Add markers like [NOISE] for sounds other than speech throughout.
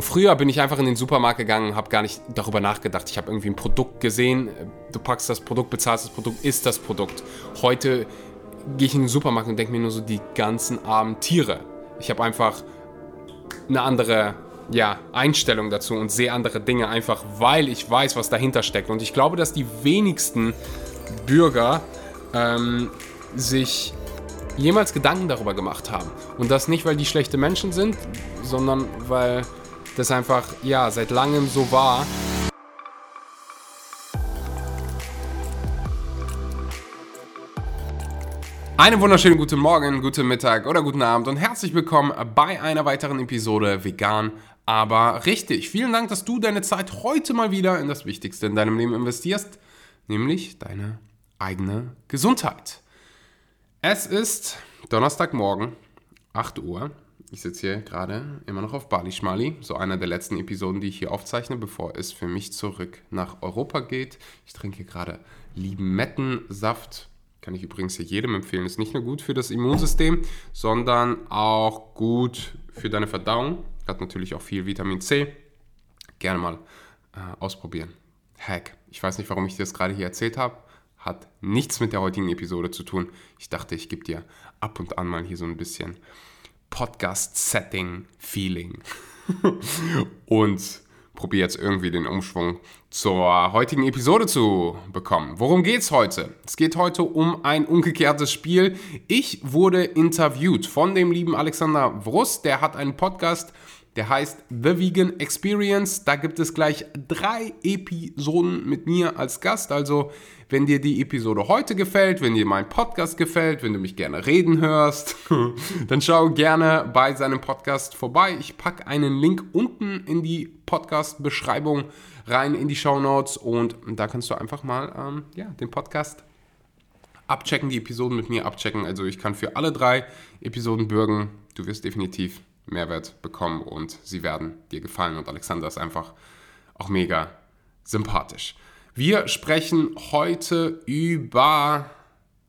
Früher bin ich einfach in den Supermarkt gegangen, habe gar nicht darüber nachgedacht. Ich habe irgendwie ein Produkt gesehen, du packst das Produkt, bezahlst das Produkt, ist das Produkt. Heute gehe ich in den Supermarkt und denke mir nur so die ganzen armen Tiere. Ich habe einfach eine andere ja, Einstellung dazu und sehe andere Dinge einfach, weil ich weiß, was dahinter steckt. Und ich glaube, dass die wenigsten Bürger ähm, sich jemals Gedanken darüber gemacht haben. Und das nicht, weil die schlechte Menschen sind, sondern weil das einfach, ja, seit langem so war. Einen wunderschönen guten Morgen, guten Mittag oder guten Abend und herzlich willkommen bei einer weiteren Episode Vegan, aber richtig. Vielen Dank, dass du deine Zeit heute mal wieder in das Wichtigste in deinem Leben investierst, nämlich deine eigene Gesundheit. Es ist Donnerstagmorgen, 8 Uhr. Ich sitze hier gerade immer noch auf Bali Schmali, so einer der letzten Episoden, die ich hier aufzeichne, bevor es für mich zurück nach Europa geht. Ich trinke gerade Limettensaft. Kann ich übrigens jedem empfehlen. Ist nicht nur gut für das Immunsystem, sondern auch gut für deine Verdauung. Hat natürlich auch viel Vitamin C. Gerne mal äh, ausprobieren. Hack. Ich weiß nicht, warum ich dir das gerade hier erzählt habe hat nichts mit der heutigen Episode zu tun. Ich dachte, ich gebe dir ab und an mal hier so ein bisschen Podcast-Setting-Feeling. [LAUGHS] und probiere jetzt irgendwie den Umschwung zur heutigen Episode zu bekommen. Worum geht's heute? Es geht heute um ein umgekehrtes Spiel. Ich wurde interviewt von dem lieben Alexander Wrus, der hat einen Podcast der heißt The Vegan Experience. Da gibt es gleich drei Episoden mit mir als Gast. Also, wenn dir die Episode heute gefällt, wenn dir mein Podcast gefällt, wenn du mich gerne reden hörst, [LAUGHS] dann schau gerne bei seinem Podcast vorbei. Ich packe einen Link unten in die Podcast-Beschreibung rein in die Show Notes und da kannst du einfach mal ähm, ja, den Podcast abchecken, die Episoden mit mir abchecken. Also ich kann für alle drei Episoden bürgen. Du wirst definitiv Mehrwert bekommen und sie werden dir gefallen. Und Alexander ist einfach auch mega sympathisch. Wir sprechen heute über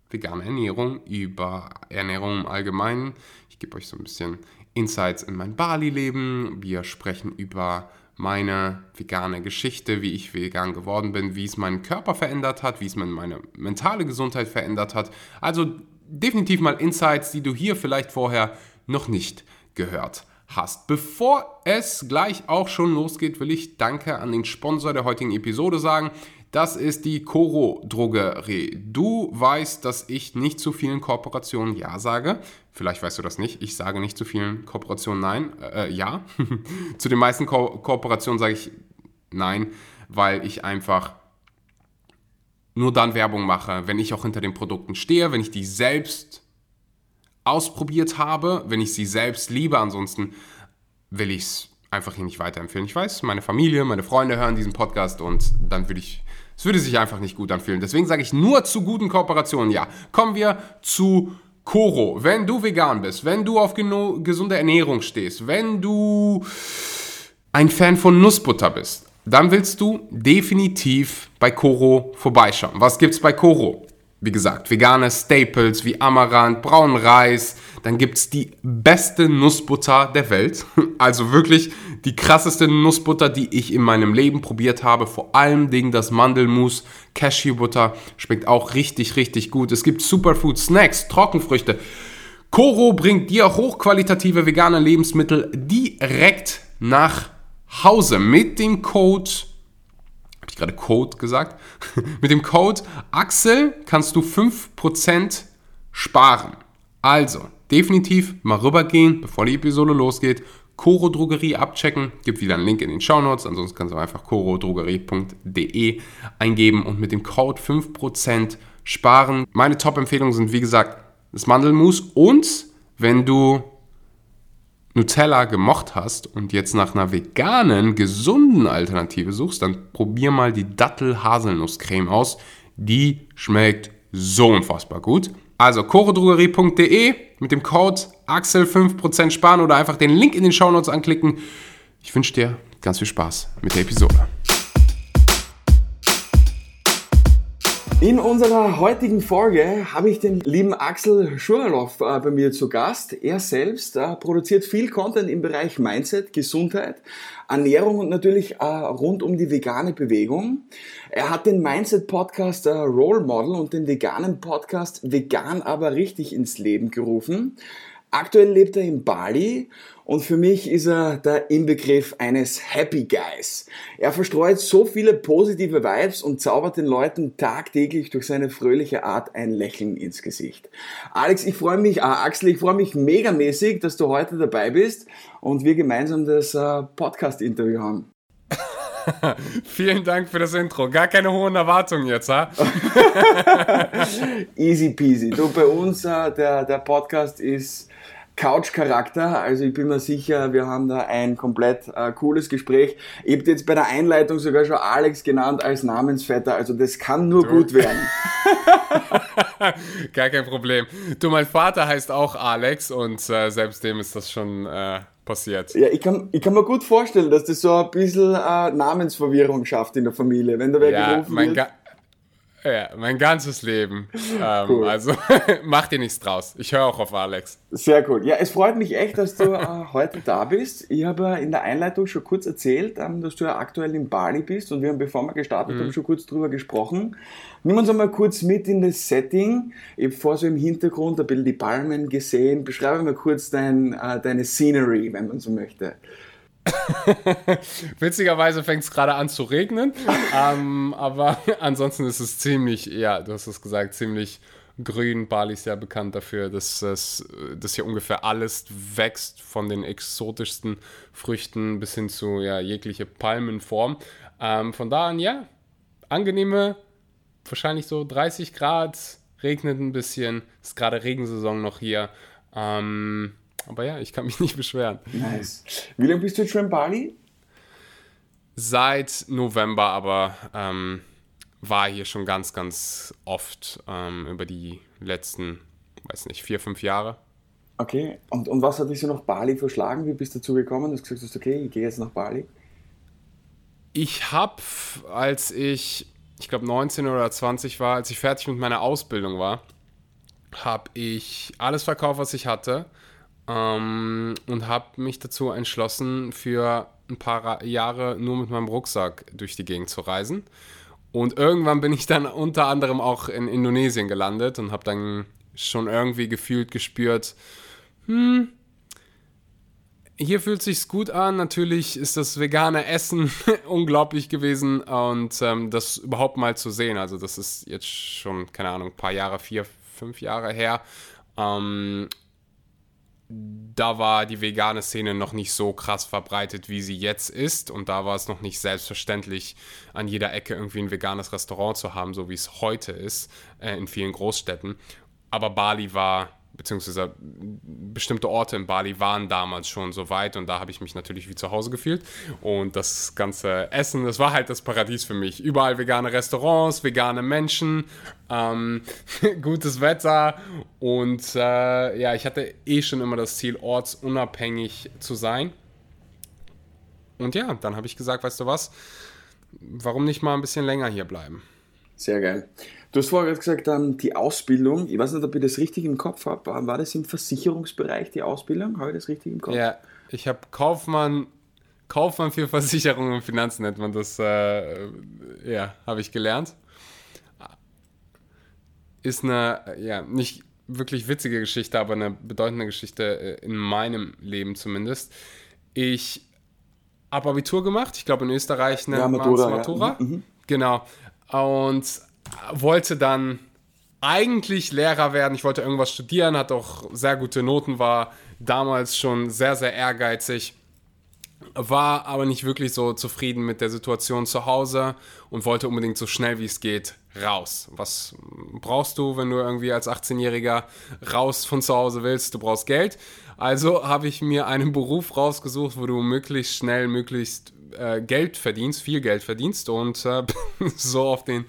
vegane Ernährung, über Ernährung im Allgemeinen. Ich gebe euch so ein bisschen Insights in mein Bali-Leben. Wir sprechen über meine vegane Geschichte, wie ich vegan geworden bin, wie es meinen Körper verändert hat, wie es meine mentale Gesundheit verändert hat. Also definitiv mal Insights, die du hier vielleicht vorher noch nicht gehört hast. Bevor es gleich auch schon losgeht, will ich Danke an den Sponsor der heutigen Episode sagen. Das ist die Coro Drogerie. Du weißt, dass ich nicht zu vielen Kooperationen Ja sage. Vielleicht weißt du das nicht. Ich sage nicht zu vielen Kooperationen Nein. Äh, ja. [LAUGHS] zu den meisten Ko Kooperationen sage ich Nein, weil ich einfach nur dann Werbung mache, wenn ich auch hinter den Produkten stehe, wenn ich die selbst ausprobiert habe, wenn ich sie selbst liebe. Ansonsten will ich es einfach hier nicht weiterempfehlen. Ich weiß, meine Familie, meine Freunde hören diesen Podcast und dann würde ich, es würde sich einfach nicht gut anfühlen. Deswegen sage ich nur zu guten Kooperationen ja. Kommen wir zu Koro. Wenn du vegan bist, wenn du auf gesunde Ernährung stehst, wenn du ein Fan von Nussbutter bist, dann willst du definitiv bei Koro vorbeischauen. Was gibt's bei Koro? Wie gesagt, vegane Staples wie Amaranth, braunen Reis. Dann gibt es die beste Nussbutter der Welt. [LAUGHS] Also wirklich die krasseste Nussbutter, die ich in meinem Leben probiert habe. Vor allem Dingen das Mandelmus, Cashewbutter. Schmeckt auch richtig, richtig gut. Es gibt Superfood Snacks, Trockenfrüchte. Koro bringt dir hochqualitative vegane Lebensmittel direkt nach Hause mit dem Code ich gerade Code gesagt? [LAUGHS] Mit dem Code Axel kannst du 5% sparen. Also, definitiv mal rübergehen, bevor die Episode losgeht. Coro Drogerie abchecken. Gibt wieder einen Link in den Show Notes. Ansonsten kannst du einfach corodrogerie.de eingeben und mit dem Code 5% sparen. Meine Top-Empfehlungen sind, wie gesagt, das Mandelmus und wenn du Nutella gemocht hast und jetzt nach einer veganen, gesunden Alternative suchst, dann probier mal die Dattel-Haselnusscreme aus. Die schmeckt so unfassbar gut. Also choredrogerie.de mit dem Code Axel 5% sparen oder einfach den Link in den Shownotes anklicken. Ich wünsche dir ganz viel Spaß mit der Episode. In unserer heutigen Folge habe ich den lieben Axel Schuralow äh, bei mir zu Gast. Er selbst äh, produziert viel Content im Bereich Mindset, Gesundheit, Ernährung und natürlich äh, rund um die vegane Bewegung. Er hat den Mindset-Podcast Role Model und den veganen Podcast Vegan aber richtig ins Leben gerufen. Aktuell lebt er in Bali und für mich ist er der Inbegriff eines Happy Guys. Er verstreut so viele positive Vibes und zaubert den Leuten tagtäglich durch seine fröhliche Art ein Lächeln ins Gesicht. Alex, ich freue mich, äh, Axel, ich freue mich megamäßig, dass du heute dabei bist und wir gemeinsam das äh, Podcast-Interview haben. [LAUGHS] Vielen Dank für das Intro. Gar keine hohen Erwartungen jetzt, ha? [LAUGHS] Easy peasy. Du, bei uns, äh, der, der Podcast ist Couch-Charakter. Also ich bin mir sicher, wir haben da ein komplett äh, cooles Gespräch. Ich habe jetzt bei der Einleitung sogar schon Alex genannt als Namensvetter. Also das kann nur du. gut werden. [LAUGHS] Gar kein Problem. Du, mein Vater heißt auch Alex und äh, selbst dem ist das schon äh, passiert. Ja, ich kann, ich kann mir gut vorstellen, dass das so ein bisschen äh, Namensverwirrung schafft in der Familie, wenn da wer ja, gerufen wird. Ja, mein ganzes Leben. Ähm, cool. Also [LAUGHS] mach dir nichts draus. Ich höre auch auf Alex. Sehr cool. Ja, es freut mich echt, dass du äh, heute da bist. Ich habe in der Einleitung schon kurz erzählt, ähm, dass du ja aktuell in Bali bist und wir haben, bevor wir gestartet mhm. haben, schon kurz drüber gesprochen. Nimm uns einmal kurz mit in das Setting. Ich habe vor so im Hintergrund ein bisschen die Palmen gesehen. Beschreibe mal kurz dein, äh, deine Scenery, wenn man so möchte. [LAUGHS] Witzigerweise fängt es gerade an zu regnen, [LAUGHS] ähm, aber ansonsten ist es ziemlich, ja, du hast es gesagt, ziemlich grün. Bali ist ja bekannt dafür, dass, dass, dass hier ungefähr alles wächst, von den exotischsten Früchten bis hin zu ja, jegliche Palmenform. Ähm, von da an, ja, angenehme, wahrscheinlich so 30 Grad, regnet ein bisschen, ist gerade Regensaison noch hier. Ähm, aber ja, ich kann mich [LAUGHS] nicht beschweren. Nice. Wie lange bist du jetzt schon in Bali? Seit November, aber ähm, war hier schon ganz, ganz oft ähm, über die letzten, weiß nicht, vier, fünf Jahre. Okay, und, und was hat dich so nach Bali verschlagen? Wie bist du dazu gekommen? Du hast gesagt, okay, ich gehe jetzt nach Bali. Ich habe, als ich, ich glaube 19 oder 20 war, als ich fertig mit meiner Ausbildung war, habe ich alles verkauft, was ich hatte ähm, und habe mich dazu entschlossen, für ein paar Jahre nur mit meinem Rucksack durch die Gegend zu reisen. Und irgendwann bin ich dann unter anderem auch in Indonesien gelandet und habe dann schon irgendwie gefühlt gespürt, hm, hier fühlt sich's gut an. Natürlich ist das vegane Essen [LAUGHS] unglaublich gewesen und ähm, das überhaupt mal zu sehen. Also das ist jetzt schon keine Ahnung, ein paar Jahre, vier, fünf Jahre her. Ähm, da war die vegane Szene noch nicht so krass verbreitet, wie sie jetzt ist. Und da war es noch nicht selbstverständlich, an jeder Ecke irgendwie ein veganes Restaurant zu haben, so wie es heute ist äh, in vielen Großstädten. Aber Bali war beziehungsweise bestimmte Orte in Bali waren damals schon so weit und da habe ich mich natürlich wie zu Hause gefühlt. Und das ganze Essen, das war halt das Paradies für mich. Überall vegane Restaurants, vegane Menschen, ähm, [LAUGHS] gutes Wetter und äh, ja, ich hatte eh schon immer das Ziel, ortsunabhängig zu sein. Und ja, dann habe ich gesagt, weißt du was, warum nicht mal ein bisschen länger hier bleiben? Sehr geil. Du hast vorher gesagt, ähm, die Ausbildung, ich weiß nicht, ob ich das richtig im Kopf habe, war das im Versicherungsbereich die Ausbildung? Habe ich das richtig im Kopf? Ja, ich habe Kaufmann, Kaufmann für Versicherungen und Finanzen nennt man das, äh, ja, habe ich gelernt. Ist eine, ja, nicht wirklich witzige Geschichte, aber eine bedeutende Geschichte äh, in meinem Leben zumindest. Ich habe Abitur gemacht, ich glaube in Österreich nennt ja, man es Matura. Ja. Mhm, mhm. Genau. Und wollte dann eigentlich Lehrer werden. Ich wollte irgendwas studieren, hatte auch sehr gute Noten, war damals schon sehr, sehr ehrgeizig, war aber nicht wirklich so zufrieden mit der Situation zu Hause und wollte unbedingt so schnell wie es geht raus. Was brauchst du, wenn du irgendwie als 18-Jähriger raus von zu Hause willst? Du brauchst Geld. Also habe ich mir einen [LAUGHS] Beruf rausgesucht, wo du möglichst schnell, möglichst äh, Geld verdienst, viel Geld verdienst und äh, [LAUGHS] so auf den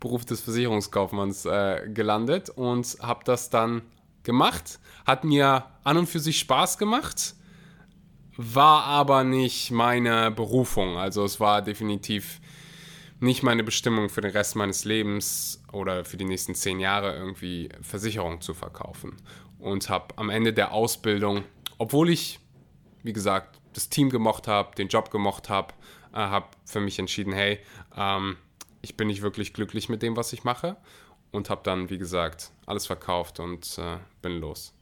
Beruf des Versicherungskaufmanns äh, gelandet und habe das dann gemacht. Hat mir an und für sich Spaß gemacht, war aber nicht meine Berufung. Also es war definitiv nicht meine Bestimmung für den Rest meines Lebens oder für die nächsten zehn Jahre irgendwie Versicherung zu verkaufen. Und habe am Ende der Ausbildung, obwohl ich, wie gesagt, das Team gemocht habe, den Job gemocht habe, äh, habe für mich entschieden, hey, ähm, ich bin nicht wirklich glücklich mit dem, was ich mache. Und habe dann, wie gesagt, alles verkauft und äh, bin los.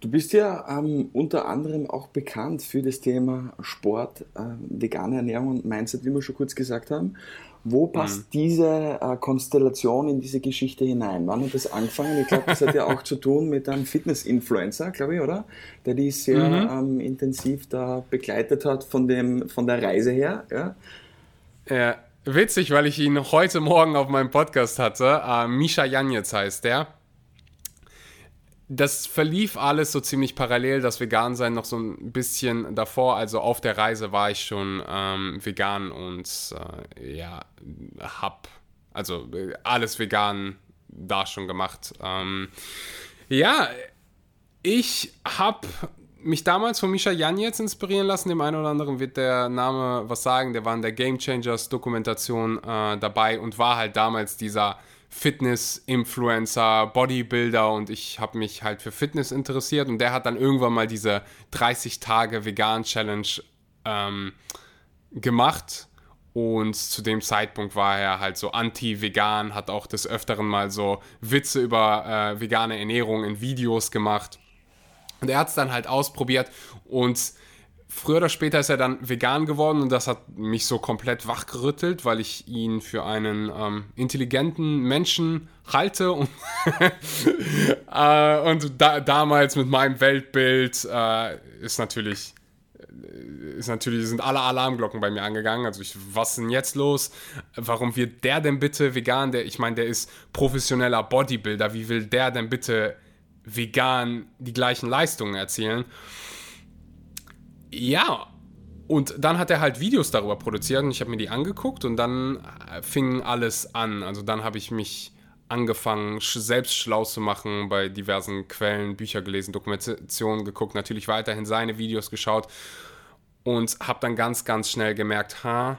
Du bist ja ähm, unter anderem auch bekannt für das Thema Sport, äh, vegane Ernährung und Mindset, wie wir schon kurz gesagt haben. Wo passt mhm. diese äh, Konstellation in diese Geschichte hinein? Wann hat das angefangen? Ich glaube, das hat ja auch zu tun mit einem Fitness-Influencer, glaube ich, oder? Der die sehr mhm. ähm, intensiv da begleitet hat von, dem, von der Reise her. Ja? ja, witzig, weil ich ihn heute Morgen auf meinem Podcast hatte. Äh, Misha Janetz heißt der das verlief alles so ziemlich parallel, das Vegan-Sein noch so ein bisschen davor. Also auf der Reise war ich schon ähm, vegan und äh, ja, hab also äh, alles vegan da schon gemacht. Ähm, ja, ich hab mich damals von Misha Janetz inspirieren lassen. Dem einen oder anderen wird der Name was sagen. Der war in der Game Changers Dokumentation äh, dabei und war halt damals dieser Fitness-Influencer, Bodybuilder und ich habe mich halt für Fitness interessiert und der hat dann irgendwann mal diese 30 Tage Vegan-Challenge ähm, gemacht und zu dem Zeitpunkt war er halt so anti-vegan, hat auch des Öfteren mal so Witze über äh, vegane Ernährung in Videos gemacht. Und er hat es dann halt ausprobiert und früher oder später ist er dann vegan geworden und das hat mich so komplett wachgerüttelt, weil ich ihn für einen ähm, intelligenten Menschen halte und, [LAUGHS] äh, und da, damals mit meinem Weltbild äh, ist natürlich äh, ist natürlich sind alle Alarmglocken bei mir angegangen. Also ich, was ist denn jetzt los? Warum wird der denn bitte vegan? Der, ich meine, der ist professioneller Bodybuilder. Wie will der denn bitte vegan die gleichen Leistungen erzielen? Ja, und dann hat er halt Videos darüber produziert und ich habe mir die angeguckt und dann äh, fing alles an. Also dann habe ich mich angefangen, selbst schlau zu machen, bei diversen Quellen, Bücher gelesen, Dokumentationen geguckt, natürlich weiterhin seine Videos geschaut und habe dann ganz, ganz schnell gemerkt, ha,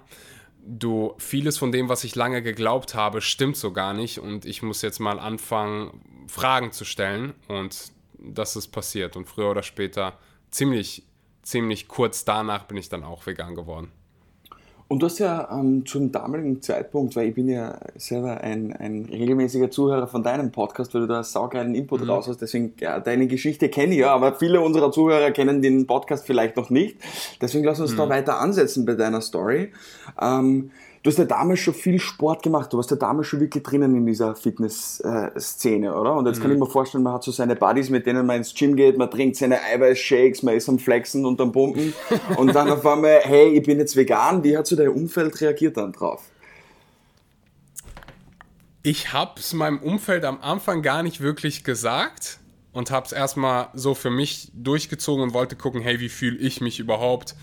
du, vieles von dem, was ich lange geglaubt habe, stimmt so gar nicht und ich muss jetzt mal anfangen, Fragen zu stellen und das ist passiert und früher oder später ziemlich ziemlich kurz danach bin ich dann auch vegan geworden. Und du hast ja ähm, zum damaligen Zeitpunkt, weil ich bin ja selber ein, ein regelmäßiger Zuhörer von deinem Podcast, weil du da saugeilen Input mhm. raus hast, deswegen, ja, deine Geschichte kenne ich ja, aber viele unserer Zuhörer kennen den Podcast vielleicht noch nicht. Deswegen lass uns mhm. da weiter ansetzen bei deiner Story. Ähm, Du hast ja damals schon viel Sport gemacht, du warst ja damals schon wirklich drinnen in dieser Fitness-Szene, oder? Und jetzt mhm. kann ich mir vorstellen, man hat so seine Buddies, mit denen man ins Gym geht, man trinkt seine Eiweißshakes, man ist am Flexen und am Pumpen [LAUGHS] und dann auf einmal, hey, ich bin jetzt vegan. Wie hat so dein Umfeld reagiert dann drauf? Ich habe es meinem Umfeld am Anfang gar nicht wirklich gesagt und habe es erstmal so für mich durchgezogen und wollte gucken, hey, wie fühle ich mich überhaupt?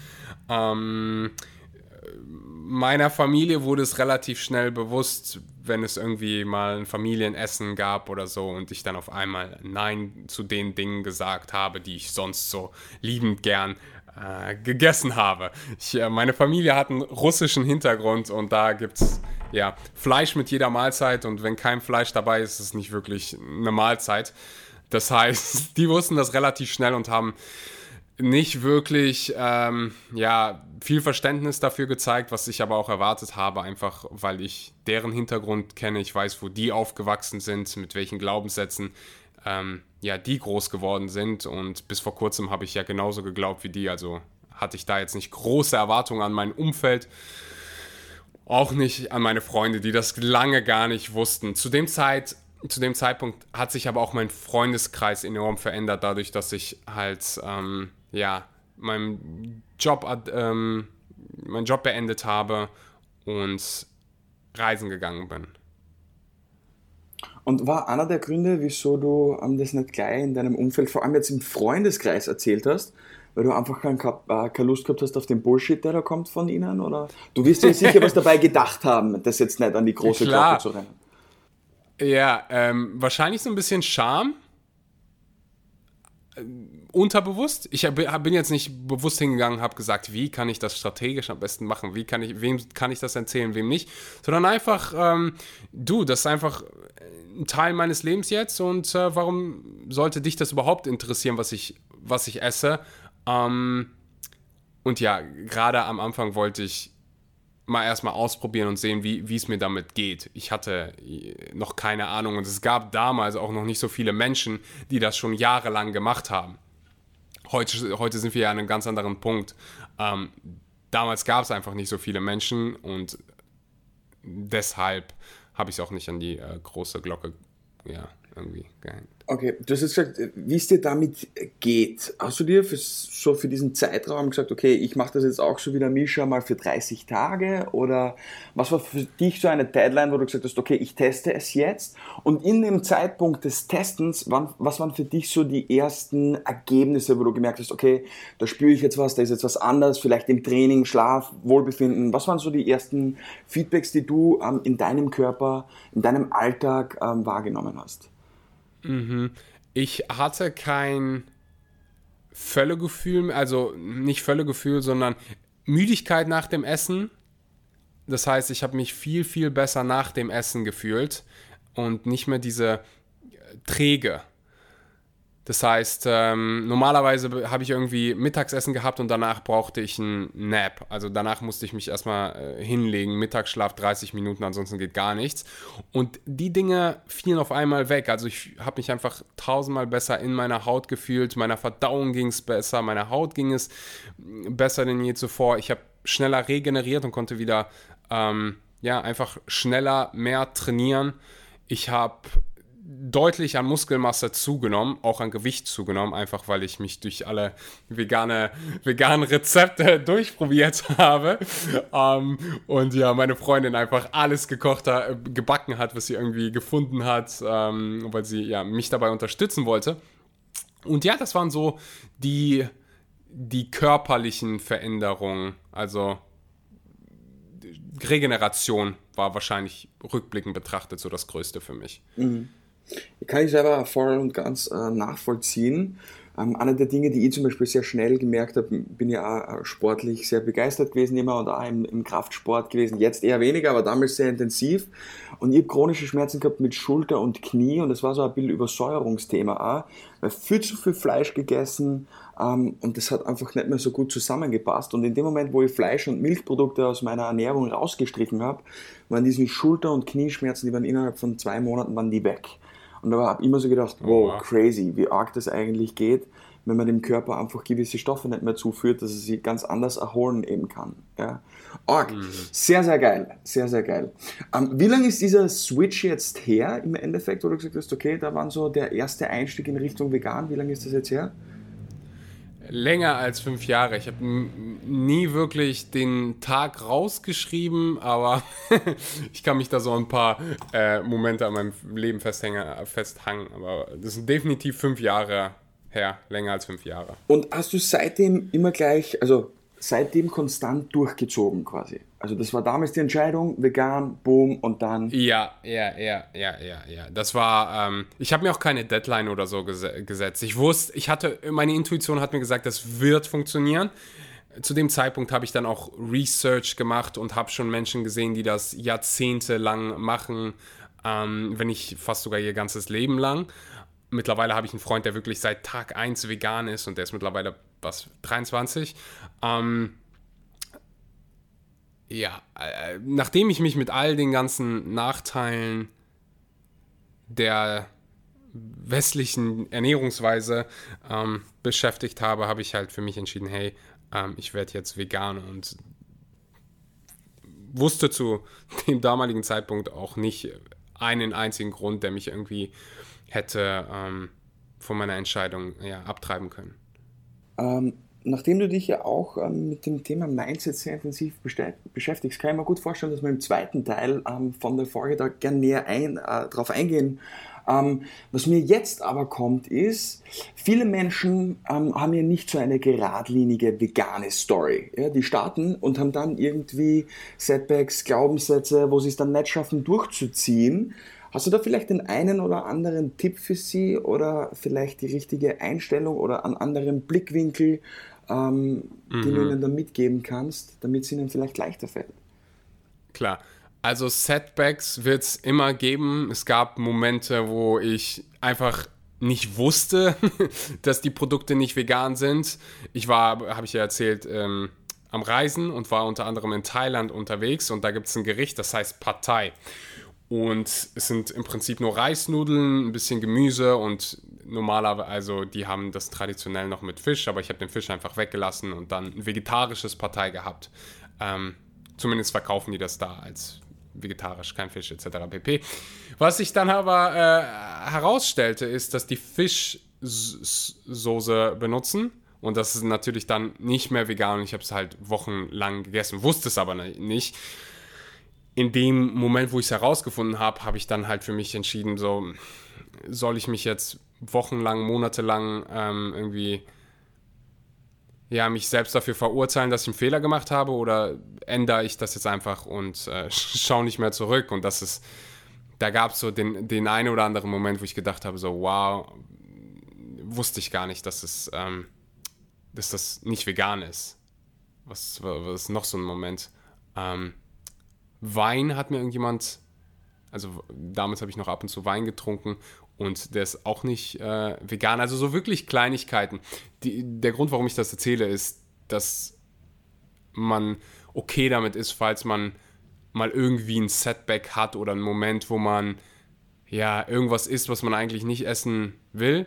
Ähm, meiner Familie wurde es relativ schnell bewusst, wenn es irgendwie mal ein Familienessen gab oder so und ich dann auf einmal Nein zu den Dingen gesagt habe, die ich sonst so liebend gern äh, gegessen habe. Ich, äh, meine Familie hat einen russischen Hintergrund und da gibt es ja, Fleisch mit jeder Mahlzeit und wenn kein Fleisch dabei ist, ist es nicht wirklich eine Mahlzeit. Das heißt, [LAUGHS] die wussten das relativ schnell und haben nicht wirklich ähm, ja, viel Verständnis dafür gezeigt, was ich aber auch erwartet habe, einfach weil ich deren Hintergrund kenne, ich weiß, wo die aufgewachsen sind, mit welchen Glaubenssätzen ähm, ja, die groß geworden sind. Und bis vor kurzem habe ich ja genauso geglaubt wie die, also hatte ich da jetzt nicht große Erwartungen an mein Umfeld, auch nicht an meine Freunde, die das lange gar nicht wussten. Zu dem Zeit zu dem Zeitpunkt hat sich aber auch mein Freundeskreis enorm verändert, dadurch, dass ich halt ähm, ja, meinen Job, ähm, meinen Job beendet habe und reisen gegangen bin. Und war einer der Gründe, wieso du ähm, das nicht gleich in deinem Umfeld, vor allem jetzt im Freundeskreis erzählt hast, weil du einfach äh, keine Lust gehabt hast auf den Bullshit, der da kommt von ihnen? Oder du wirst dir sicher was dabei gedacht haben, das jetzt nicht an die große Glocke zu rennen. Ja, ähm, wahrscheinlich so ein bisschen Scham unterbewusst. Ich bin jetzt nicht bewusst hingegangen, habe gesagt, wie kann ich das strategisch am besten machen, wie kann ich, wem kann ich das erzählen, wem nicht, sondern einfach, ähm, du, das ist einfach ein Teil meines Lebens jetzt und äh, warum sollte dich das überhaupt interessieren, was ich, was ich esse? Ähm, und ja, gerade am Anfang wollte ich mal erstmal ausprobieren und sehen, wie es mir damit geht. Ich hatte äh, noch keine Ahnung und es gab damals auch noch nicht so viele Menschen, die das schon jahrelang gemacht haben. Heute, heute sind wir ja an einem ganz anderen Punkt. Ähm, damals gab es einfach nicht so viele Menschen und deshalb habe ich es auch nicht an die äh, große Glocke ja, irgendwie gehängt. Okay, du hast jetzt gesagt, wie es dir damit geht. Hast du dir für, so für diesen Zeitraum gesagt, okay, ich mache das jetzt auch so wie der Mischa mal für 30 Tage? Oder was war für dich so eine Deadline, wo du gesagt hast, okay, ich teste es jetzt? Und in dem Zeitpunkt des Testens, wann, was waren für dich so die ersten Ergebnisse, wo du gemerkt hast, okay, da spüre ich jetzt was, da ist jetzt was anders, vielleicht im Training, Schlaf, Wohlbefinden. Was waren so die ersten Feedbacks, die du ähm, in deinem Körper, in deinem Alltag ähm, wahrgenommen hast? Mhm. Ich hatte kein Völlegefühl, also nicht Völlegefühl, sondern Müdigkeit nach dem Essen. Das heißt, ich habe mich viel, viel besser nach dem Essen gefühlt und nicht mehr diese träge. Das heißt, ähm, normalerweise habe ich irgendwie Mittagsessen gehabt und danach brauchte ich einen Nap. Also danach musste ich mich erstmal äh, hinlegen, Mittagsschlaf 30 Minuten, ansonsten geht gar nichts. Und die Dinge fielen auf einmal weg. Also ich habe mich einfach tausendmal besser in meiner Haut gefühlt, meiner Verdauung ging es besser, meiner Haut ging es besser denn je zuvor. Ich habe schneller regeneriert und konnte wieder ähm, ja, einfach schneller mehr trainieren. Ich habe deutlich an Muskelmasse zugenommen, auch an Gewicht zugenommen, einfach weil ich mich durch alle vegane, veganen Rezepte [LAUGHS] durchprobiert habe. Ähm, und ja, meine Freundin einfach alles gekocht hat, gebacken hat, was sie irgendwie gefunden hat, ähm, weil sie ja, mich dabei unterstützen wollte. Und ja, das waren so die, die körperlichen Veränderungen. Also Regeneration war wahrscheinlich rückblickend betrachtet so das Größte für mich. Mhm. Kann ich selber voll und ganz äh, nachvollziehen. Ähm, eine der Dinge, die ich zum Beispiel sehr schnell gemerkt habe, bin ja auch äh, sportlich sehr begeistert gewesen immer und auch im, im Kraftsport gewesen. Jetzt eher weniger, aber damals sehr intensiv. Und ich habe chronische Schmerzen gehabt mit Schulter und Knie und das war so ein bisschen Übersäuerungsthema auch. Weil viel zu viel Fleisch gegessen ähm, und das hat einfach nicht mehr so gut zusammengepasst. Und in dem Moment, wo ich Fleisch und Milchprodukte aus meiner Ernährung rausgestrichen habe, waren diese Schulter- und Knieschmerzen, die waren innerhalb von zwei Monaten waren die weg. Und da habe ich immer so gedacht, wow, wow, crazy, wie arg das eigentlich geht, wenn man dem Körper einfach gewisse Stoffe nicht mehr zuführt, dass er sich ganz anders erholen eben kann. Ja. Arg. Mhm. Sehr, sehr geil. Sehr, sehr geil. Ähm, wie lange ist dieser Switch jetzt her im Endeffekt, wo du gesagt hast, okay, da war so der erste Einstieg in Richtung vegan. Wie lange ist das jetzt her? Länger als fünf Jahre. Ich habe nie wirklich den Tag rausgeschrieben, aber [LAUGHS] ich kann mich da so ein paar äh, Momente an meinem Leben festhängen, festhangen. Aber das sind definitiv fünf Jahre her, länger als fünf Jahre. Und hast du seitdem immer gleich, also seitdem konstant durchgezogen quasi. Also das war damals die Entscheidung, vegan, boom und dann. Ja, ja, ja, ja, ja, ja. Das war, ähm, ich habe mir auch keine Deadline oder so ges gesetzt. Ich wusste, ich hatte, meine Intuition hat mir gesagt, das wird funktionieren. Zu dem Zeitpunkt habe ich dann auch Research gemacht und habe schon Menschen gesehen, die das jahrzehntelang machen, ähm, wenn nicht fast sogar ihr ganzes Leben lang. Mittlerweile habe ich einen Freund, der wirklich seit Tag 1 vegan ist und der ist mittlerweile was, 23. Ähm, ja, äh, nachdem ich mich mit all den ganzen Nachteilen der westlichen Ernährungsweise ähm, beschäftigt habe, habe ich halt für mich entschieden, hey, ähm, ich werde jetzt vegan und wusste zu [LAUGHS] dem damaligen Zeitpunkt auch nicht einen einzigen Grund, der mich irgendwie hätte ähm, von meiner Entscheidung ja, abtreiben können. Ähm, nachdem du dich ja auch ähm, mit dem Thema Mindset sehr intensiv beschäftigst, kann ich mir gut vorstellen, dass wir im zweiten Teil ähm, von der Folge da gerne näher ein, äh, drauf eingehen. Ähm, was mir jetzt aber kommt, ist, viele Menschen ähm, haben ja nicht so eine geradlinige vegane Story. Ja? Die starten und haben dann irgendwie Setbacks, Glaubenssätze, wo sie es dann nicht schaffen durchzuziehen Hast du da vielleicht den einen oder anderen Tipp für sie oder vielleicht die richtige Einstellung oder einen anderen Blickwinkel, ähm, mhm. den du ihnen da mitgeben kannst, damit es ihnen vielleicht leichter fällt? Klar. Also Setbacks wird es immer geben. Es gab Momente, wo ich einfach nicht wusste, [LAUGHS] dass die Produkte nicht vegan sind. Ich war, habe ich ja erzählt, ähm, am Reisen und war unter anderem in Thailand unterwegs und da gibt es ein Gericht, das heißt Pad Thai. Und es sind im Prinzip nur Reisnudeln, ein bisschen Gemüse und normalerweise, also die haben das traditionell noch mit Fisch, aber ich habe den Fisch einfach weggelassen und dann ein vegetarisches Partei gehabt. Ähm, zumindest verkaufen die das da als vegetarisch, kein Fisch etc. pp. Was sich dann aber äh, herausstellte, ist, dass die Fischsoße benutzen und das ist natürlich dann nicht mehr vegan und ich habe es halt wochenlang gegessen, wusste es aber nicht. In dem Moment, wo ich es herausgefunden habe, habe ich dann halt für mich entschieden, so soll ich mich jetzt wochenlang, monatelang ähm, irgendwie ja, mich selbst dafür verurteilen, dass ich einen Fehler gemacht habe oder ändere ich das jetzt einfach und äh, [LAUGHS] schaue nicht mehr zurück und das ist, da gab es so den, den einen oder anderen Moment, wo ich gedacht habe, so wow, wusste ich gar nicht, dass es ähm, dass das nicht vegan ist. Was, was noch so ein Moment? Ähm, Wein hat mir irgendjemand, also damals habe ich noch ab und zu Wein getrunken und der ist auch nicht äh, vegan. Also so wirklich Kleinigkeiten. Die, der Grund, warum ich das erzähle, ist, dass man okay damit ist, falls man mal irgendwie ein Setback hat oder einen Moment, wo man ja irgendwas isst, was man eigentlich nicht essen will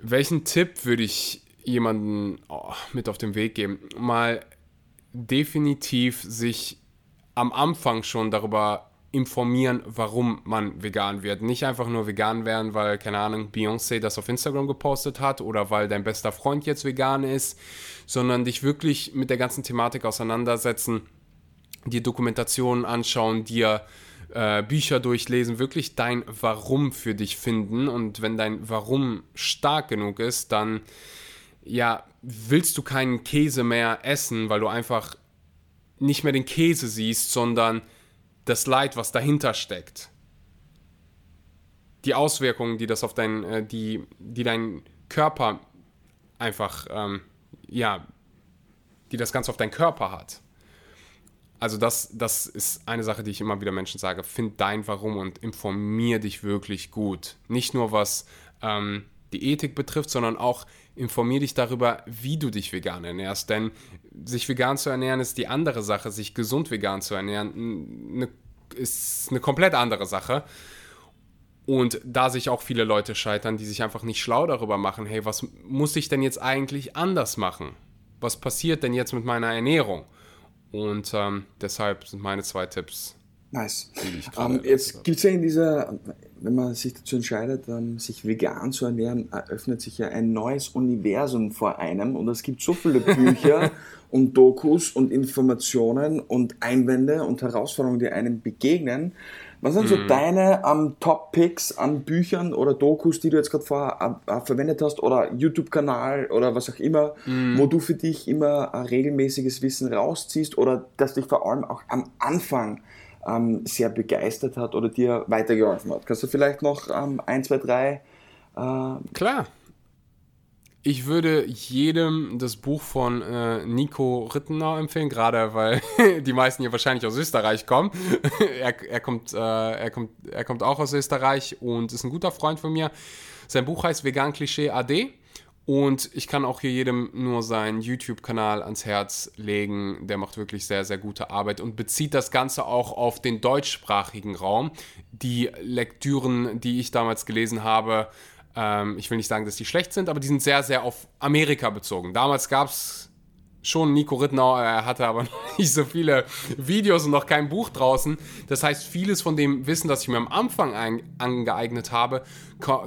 welchen Tipp würde ich jemandem oh, mit auf den Weg geben? Mal definitiv sich am Anfang schon darüber informieren, warum man vegan wird. Nicht einfach nur vegan werden, weil, keine Ahnung, Beyoncé das auf Instagram gepostet hat oder weil dein bester Freund jetzt vegan ist, sondern dich wirklich mit der ganzen Thematik auseinandersetzen, dir Dokumentationen anschauen, dir äh, Bücher durchlesen, wirklich dein Warum für dich finden. Und wenn dein Warum stark genug ist, dann ja, willst du keinen Käse mehr essen, weil du einfach nicht mehr den Käse siehst, sondern das Leid, was dahinter steckt. Die Auswirkungen, die das auf dein, äh, die, die dein Körper einfach, ähm, ja, die das Ganze auf deinen Körper hat also das, das ist eine Sache, die ich immer wieder Menschen sage, find dein Warum und informier dich wirklich gut. Nicht nur was ähm, die Ethik betrifft, sondern auch informier dich darüber, wie du dich vegan ernährst. Denn sich vegan zu ernähren ist die andere Sache, sich gesund vegan zu ernähren ne, ist eine komplett andere Sache. Und da sich auch viele Leute scheitern, die sich einfach nicht schlau darüber machen, hey, was muss ich denn jetzt eigentlich anders machen? Was passiert denn jetzt mit meiner Ernährung? Und ähm, deshalb sind meine zwei Tipps. Nice. Um, ähm, jetzt gibt es ja in dieser, wenn man sich dazu entscheidet, ähm, sich vegan zu ernähren, eröffnet sich ja ein neues Universum vor einem und es gibt so viele Bücher [LAUGHS] und Dokus und Informationen und Einwände und Herausforderungen, die einem begegnen. Was sind so mhm. deine um, Top-Picks an Büchern oder Dokus, die du jetzt gerade vorher uh, verwendet hast oder YouTube-Kanal oder was auch immer, mhm. wo du für dich immer uh, regelmäßiges Wissen rausziehst oder das dich vor allem auch am Anfang um, sehr begeistert hat oder dir weitergeholfen hat? Kannst du vielleicht noch ein, zwei, drei? Uh, Klar. Ich würde jedem das Buch von äh, Nico Rittenau empfehlen, gerade weil [LAUGHS] die meisten hier wahrscheinlich aus Österreich kommen. [LAUGHS] er, er, kommt, äh, er, kommt, er kommt auch aus Österreich und ist ein guter Freund von mir. Sein Buch heißt Vegan Klischee AD. Und ich kann auch hier jedem nur seinen YouTube-Kanal ans Herz legen. Der macht wirklich sehr, sehr gute Arbeit und bezieht das Ganze auch auf den deutschsprachigen Raum. Die Lektüren, die ich damals gelesen habe, ähm, ich will nicht sagen, dass die schlecht sind, aber die sind sehr, sehr auf Amerika bezogen. Damals gab es schon Nico Rittenau, er hatte aber [LAUGHS] noch nicht so viele Videos und noch kein Buch draußen. Das heißt, vieles von dem Wissen, das ich mir am Anfang ein, angeeignet habe,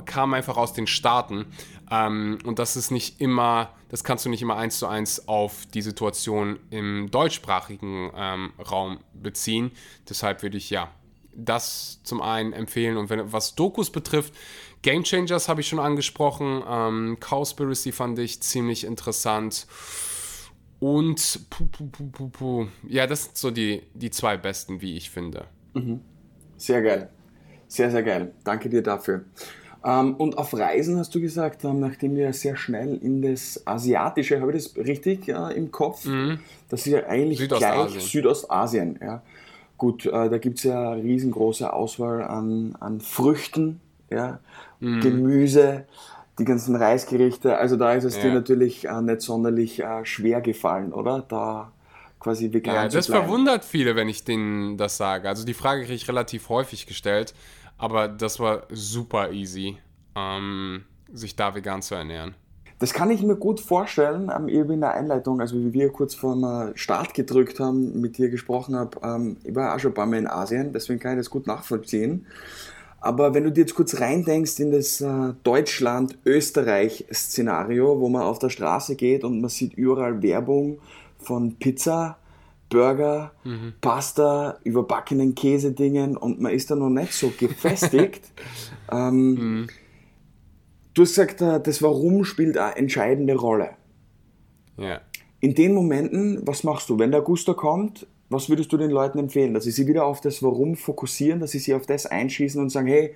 kam einfach aus den Staaten. Ähm, und das ist nicht immer, das kannst du nicht immer eins zu eins auf die Situation im deutschsprachigen ähm, Raum beziehen. Deshalb würde ich ja das zum einen empfehlen. Und wenn, was Dokus betrifft, Game Changers habe ich schon angesprochen. Ähm, Cowspiracy fand ich ziemlich interessant. Und puh, puh, puh, ja, das sind so die, die zwei besten, wie ich finde. Mhm. Sehr geil. Sehr, sehr geil. Danke dir dafür. Ähm, und auf Reisen hast du gesagt, ähm, nachdem wir sehr schnell in das Asiatische, habe ich das richtig äh, im Kopf? Mhm. Das ist ja eigentlich Südostasien. gleich Südostasien. Ja. Gut, äh, da gibt es ja eine riesengroße Auswahl an, an Früchten, ja, mhm. Gemüse, die ganzen Reisgerichte. Also da ist es ja. dir natürlich äh, nicht sonderlich äh, schwer gefallen, oder? Da quasi vegan ja, zu das verwundert viele, wenn ich denen das sage. Also die Frage kriege ich relativ häufig gestellt, aber das war super easy, ähm, sich da vegan zu ernähren. Das kann ich mir gut vorstellen, ähm, eben in der Einleitung, also wie wir kurz vor dem Start gedrückt haben, mit dir gesprochen habe, ähm, ich war auch schon ein paar Mal in Asien, deswegen kann ich das gut nachvollziehen. Aber wenn du dir jetzt kurz reindenkst in das äh, Deutschland-Österreich-Szenario, wo man auf der Straße geht und man sieht überall Werbung von Pizza, Burger, mhm. Pasta, überbackenen Käsedingen und man ist da noch nicht so gefestigt. [LAUGHS] ähm, mhm Du hast gesagt, äh, das Warum spielt eine entscheidende Rolle. Ja. In den Momenten, was machst du? Wenn der Guster kommt, was würdest du den Leuten empfehlen? Dass sie sich wieder auf das Warum fokussieren, dass sie sich auf das einschießen und sagen, hey,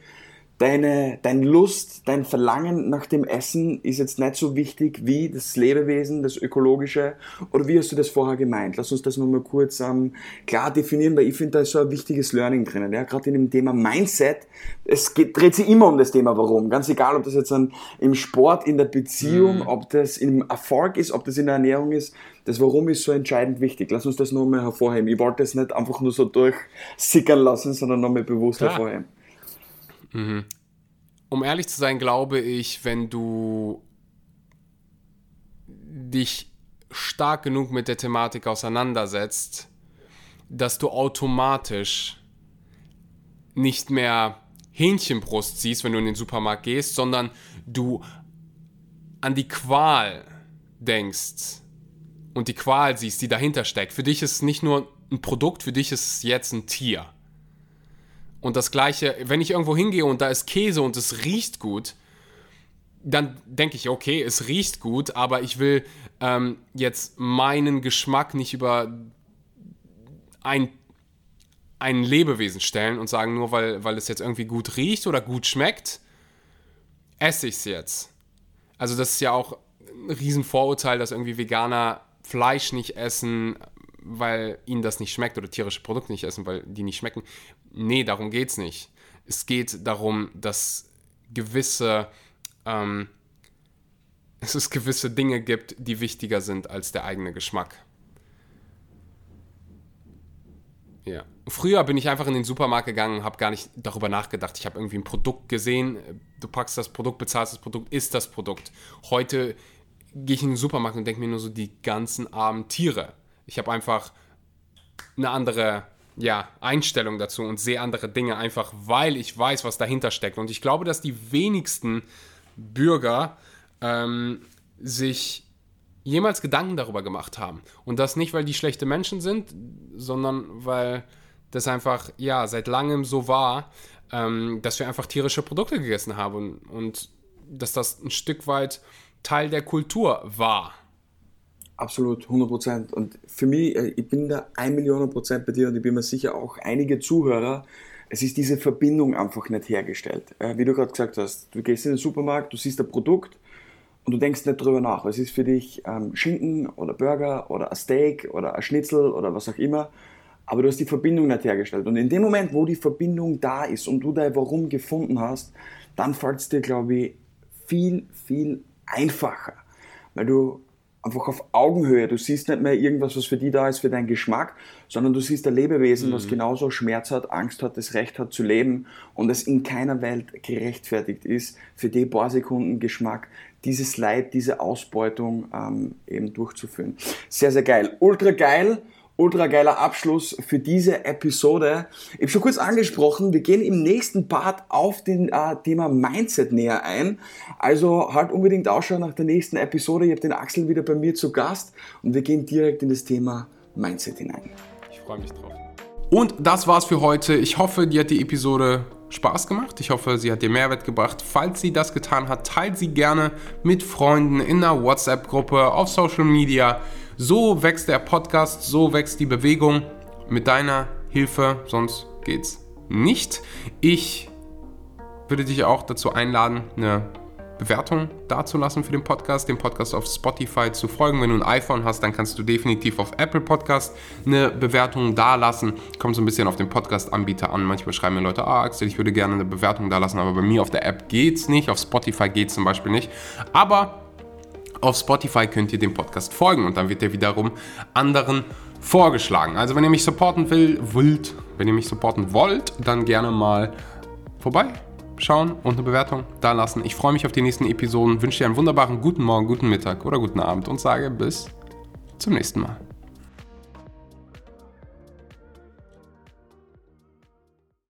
deine, dein Lust, dein Verlangen nach dem Essen ist jetzt nicht so wichtig wie das Lebewesen, das Ökologische? Oder wie hast du das vorher gemeint? Lass uns das nochmal kurz ähm, klar definieren, weil ich finde, da ist so ein wichtiges Learning drinnen. Ja? Gerade in dem Thema Mindset, es geht, dreht sich immer um das Thema Warum. Ganz egal, ob das jetzt ein, im Sport, in der Beziehung, mhm. ob das im Erfolg ist, ob das in der Ernährung ist. Das Warum ist so entscheidend wichtig. Lass uns das nochmal hervorheben. Ich wollte das nicht einfach nur so durchsickern lassen, sondern nochmal bewusst Klar. hervorheben. Mhm. Um ehrlich zu sein, glaube ich, wenn du dich stark genug mit der Thematik auseinandersetzt, dass du automatisch nicht mehr Hähnchenbrust siehst, wenn du in den Supermarkt gehst, sondern du an die Qual denkst und die Qual siehst, die dahinter steckt. Für dich ist es nicht nur ein Produkt, für dich ist es jetzt ein Tier. Und das gleiche, wenn ich irgendwo hingehe und da ist Käse und es riecht gut, dann denke ich, okay, es riecht gut, aber ich will ähm, jetzt meinen Geschmack nicht über ein, ein Lebewesen stellen und sagen, nur weil, weil es jetzt irgendwie gut riecht oder gut schmeckt, esse ich es jetzt. Also das ist ja auch ein Riesenvorurteil, dass irgendwie Veganer Fleisch nicht essen, weil ihnen das nicht schmeckt oder tierische Produkte nicht essen, weil die nicht schmecken. Nee, darum geht es nicht. Es geht darum, dass gewisse, ähm, [LAUGHS] dass es gewisse Dinge gibt, die wichtiger sind als der eigene Geschmack. Ja. Früher bin ich einfach in den Supermarkt gegangen, habe gar nicht darüber nachgedacht. Ich habe irgendwie ein Produkt gesehen, du packst das Produkt, bezahlst das Produkt, ist das Produkt. Heute gehe ich in den Supermarkt und denke mir nur so die ganzen armen Tiere. Ich habe einfach eine andere ja, Einstellung dazu und sehe andere Dinge einfach, weil ich weiß, was dahinter steckt. Und ich glaube, dass die wenigsten Bürger ähm, sich jemals Gedanken darüber gemacht haben. Und das nicht, weil die schlechte Menschen sind, sondern weil das einfach, ja, seit langem so war, ähm, dass wir einfach tierische Produkte gegessen haben und, und dass das ein Stück weit Teil der Kultur war. Absolut, 100 Prozent. Und für mich, äh, ich bin da ein Million Prozent bei dir und ich bin mir sicher auch einige Zuhörer, es ist diese Verbindung einfach nicht hergestellt. Äh, wie du gerade gesagt hast, du gehst in den Supermarkt, du siehst ein Produkt und du denkst nicht drüber nach. Es ist für dich ähm, Schinken oder Burger oder ein Steak oder ein Schnitzel oder was auch immer, aber du hast die Verbindung nicht hergestellt. Und in dem Moment, wo die Verbindung da ist und du dein Warum gefunden hast, dann fällt es dir, glaube ich, viel, viel einfacher. Weil du einfach auf Augenhöhe. Du siehst nicht mehr irgendwas, was für die da ist, für deinen Geschmack, sondern du siehst ein Lebewesen, mhm. was genauso Schmerz hat, Angst hat, das Recht hat zu leben und es in keiner Welt gerechtfertigt ist, für die paar Sekunden Geschmack dieses Leid, diese Ausbeutung ähm, eben durchzuführen. Sehr, sehr geil. Ultra geil ultra geiler Abschluss für diese Episode. Ich habe schon kurz angesprochen, wir gehen im nächsten Part auf den äh, Thema Mindset näher ein. Also halt unbedingt Ausschau nach der nächsten Episode. Ich habe den Axel wieder bei mir zu Gast und wir gehen direkt in das Thema Mindset hinein. Ich freue mich drauf. Und das war's für heute. Ich hoffe, dir hat die Episode Spaß gemacht. Ich hoffe, sie hat dir Mehrwert gebracht. Falls sie das getan hat, teilt sie gerne mit Freunden in einer WhatsApp-Gruppe, auf Social Media. So wächst der Podcast, so wächst die Bewegung. Mit deiner Hilfe, sonst geht's nicht. Ich würde dich auch dazu einladen, eine Bewertung dazulassen für den Podcast, dem Podcast auf Spotify zu folgen. Wenn du ein iPhone hast, dann kannst du definitiv auf Apple Podcast eine Bewertung dalassen. Kommt so ein bisschen auf den Podcast-Anbieter an. Manchmal schreiben mir Leute, ah Axel, ich würde gerne eine Bewertung dalassen, aber bei mir auf der App geht es nicht, auf Spotify geht es zum Beispiel nicht. Aber auf Spotify könnt ihr dem Podcast folgen und dann wird er wiederum anderen vorgeschlagen. Also wenn ihr mich supporten will, wollt, wenn ihr mich supporten wollt, dann gerne mal vorbei schauen und eine Bewertung da lassen. Ich freue mich auf die nächsten Episoden, wünsche dir einen wunderbaren guten Morgen, guten Mittag oder guten Abend und sage bis zum nächsten Mal.